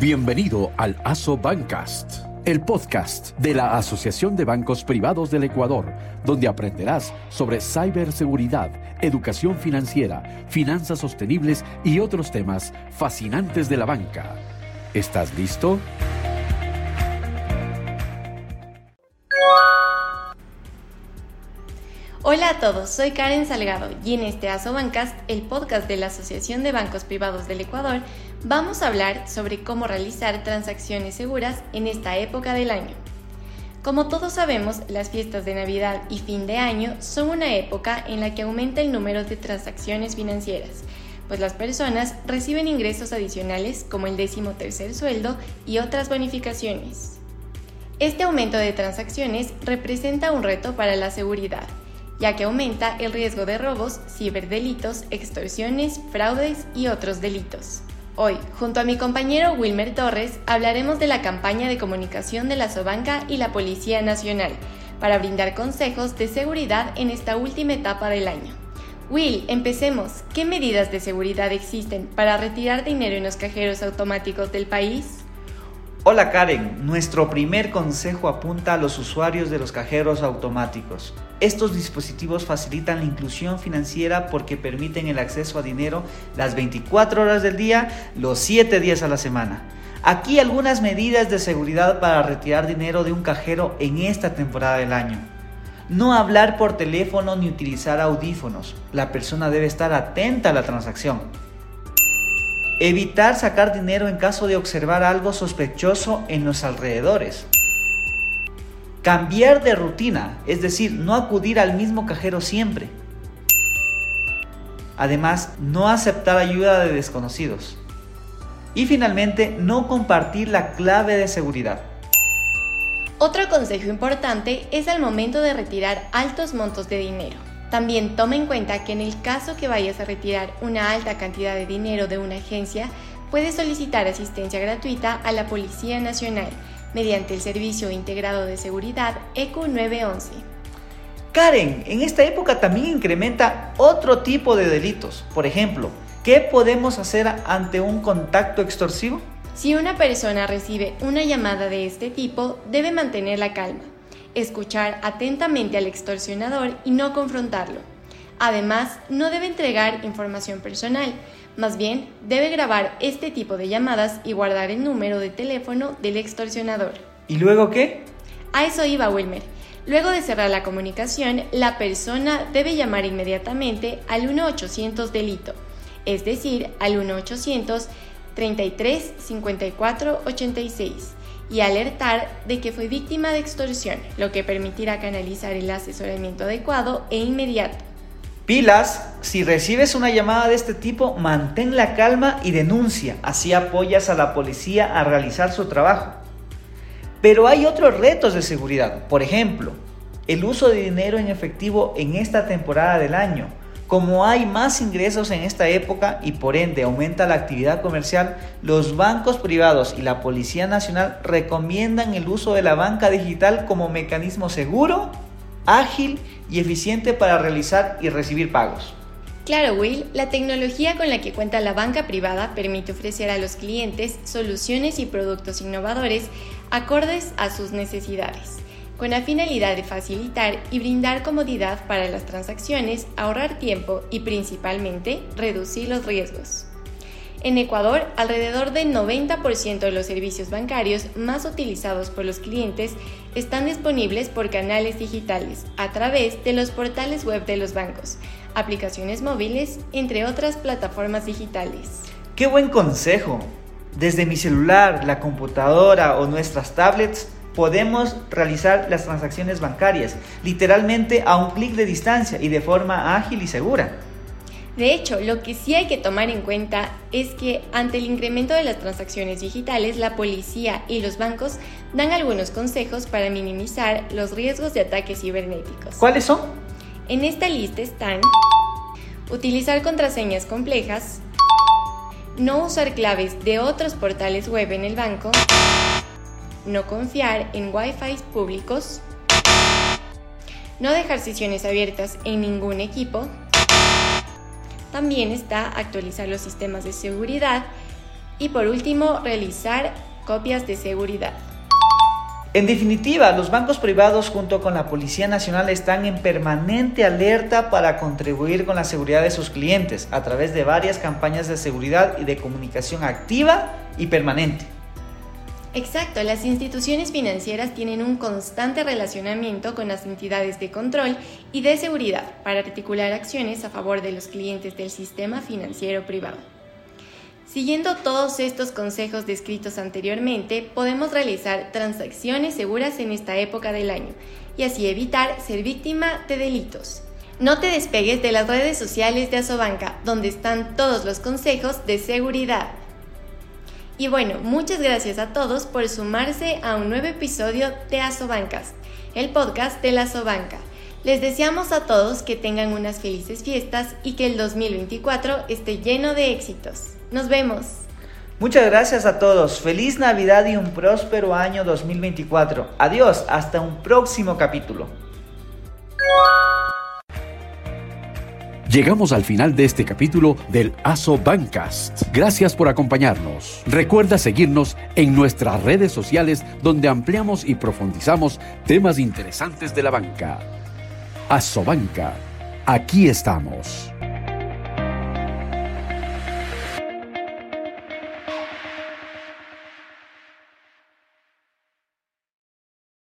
Bienvenido al ASO Bancast, el podcast de la Asociación de Bancos Privados del Ecuador, donde aprenderás sobre ciberseguridad, educación financiera, finanzas sostenibles y otros temas fascinantes de la banca. ¿Estás listo? Hola a todos, soy Karen Salgado y en este Bancast, el podcast de la Asociación de Bancos Privados del Ecuador, vamos a hablar sobre cómo realizar transacciones seguras en esta época del año. Como todos sabemos, las fiestas de Navidad y fin de año son una época en la que aumenta el número de transacciones financieras, pues las personas reciben ingresos adicionales como el décimo tercer sueldo y otras bonificaciones. Este aumento de transacciones representa un reto para la seguridad ya que aumenta el riesgo de robos, ciberdelitos, extorsiones, fraudes y otros delitos. Hoy, junto a mi compañero Wilmer Torres, hablaremos de la campaña de comunicación de la Sobanca y la Policía Nacional para brindar consejos de seguridad en esta última etapa del año. Will, empecemos. ¿Qué medidas de seguridad existen para retirar dinero en los cajeros automáticos del país? Hola Karen, nuestro primer consejo apunta a los usuarios de los cajeros automáticos. Estos dispositivos facilitan la inclusión financiera porque permiten el acceso a dinero las 24 horas del día, los 7 días a la semana. Aquí algunas medidas de seguridad para retirar dinero de un cajero en esta temporada del año. No hablar por teléfono ni utilizar audífonos. La persona debe estar atenta a la transacción. Evitar sacar dinero en caso de observar algo sospechoso en los alrededores. Cambiar de rutina, es decir, no acudir al mismo cajero siempre. Además, no aceptar ayuda de desconocidos. Y finalmente, no compartir la clave de seguridad. Otro consejo importante es al momento de retirar altos montos de dinero. También toma en cuenta que en el caso que vayas a retirar una alta cantidad de dinero de una agencia, puedes solicitar asistencia gratuita a la Policía Nacional mediante el Servicio Integrado de Seguridad ECU 911. Karen, en esta época también incrementa otro tipo de delitos. Por ejemplo, ¿qué podemos hacer ante un contacto extorsivo? Si una persona recibe una llamada de este tipo, debe mantener la calma escuchar atentamente al extorsionador y no confrontarlo. Además, no debe entregar información personal, más bien debe grabar este tipo de llamadas y guardar el número de teléfono del extorsionador. ¿Y luego qué? A eso iba Wilmer. Luego de cerrar la comunicación, la persona debe llamar inmediatamente al 1-800 delito, es decir, al 1-800 33 54 86 y alertar de que fue víctima de extorsión, lo que permitirá canalizar el asesoramiento adecuado e inmediato. Pilas, si recibes una llamada de este tipo, mantén la calma y denuncia, así apoyas a la policía a realizar su trabajo. Pero hay otros retos de seguridad, por ejemplo, el uso de dinero en efectivo en esta temporada del año, como hay más ingresos en esta época y por ende aumenta la actividad comercial, los bancos privados y la Policía Nacional recomiendan el uso de la banca digital como mecanismo seguro, ágil y eficiente para realizar y recibir pagos. Claro, Will, la tecnología con la que cuenta la banca privada permite ofrecer a los clientes soluciones y productos innovadores acordes a sus necesidades con la finalidad de facilitar y brindar comodidad para las transacciones, ahorrar tiempo y principalmente reducir los riesgos. En Ecuador, alrededor del 90% de los servicios bancarios más utilizados por los clientes están disponibles por canales digitales a través de los portales web de los bancos, aplicaciones móviles, entre otras plataformas digitales. ¡Qué buen consejo! Desde mi celular, la computadora o nuestras tablets, podemos realizar las transacciones bancarias, literalmente a un clic de distancia y de forma ágil y segura. De hecho, lo que sí hay que tomar en cuenta es que ante el incremento de las transacciones digitales, la policía y los bancos dan algunos consejos para minimizar los riesgos de ataques cibernéticos. ¿Cuáles son? En esta lista están utilizar contraseñas complejas, no usar claves de otros portales web en el banco, no confiar en Wi-Fi públicos, no dejar sesiones abiertas en ningún equipo, también está actualizar los sistemas de seguridad Y por último, realizar copias de seguridad. En definitiva, los bancos privados junto con la Policía Nacional están en permanente alerta para contribuir con la seguridad de sus clientes a través de varias campañas de seguridad y de comunicación activa y permanente. Exacto, las instituciones financieras tienen un constante relacionamiento con las entidades de control y de seguridad para articular acciones a favor de los clientes del sistema financiero privado. Siguiendo todos estos consejos descritos anteriormente, podemos realizar transacciones seguras en esta época del año y así evitar ser víctima de delitos. No te despegues de las redes sociales de Asobanca, donde están todos los consejos de seguridad. Y bueno, muchas gracias a todos por sumarse a un nuevo episodio de Asobancas, el podcast de la Asobanca. Les deseamos a todos que tengan unas felices fiestas y que el 2024 esté lleno de éxitos. Nos vemos. Muchas gracias a todos. Feliz Navidad y un próspero año 2024. Adiós, hasta un próximo capítulo. Llegamos al final de este capítulo del ASO Bancast. Gracias por acompañarnos. Recuerda seguirnos en nuestras redes sociales donde ampliamos y profundizamos temas interesantes de la banca. ASO Banca. Aquí estamos.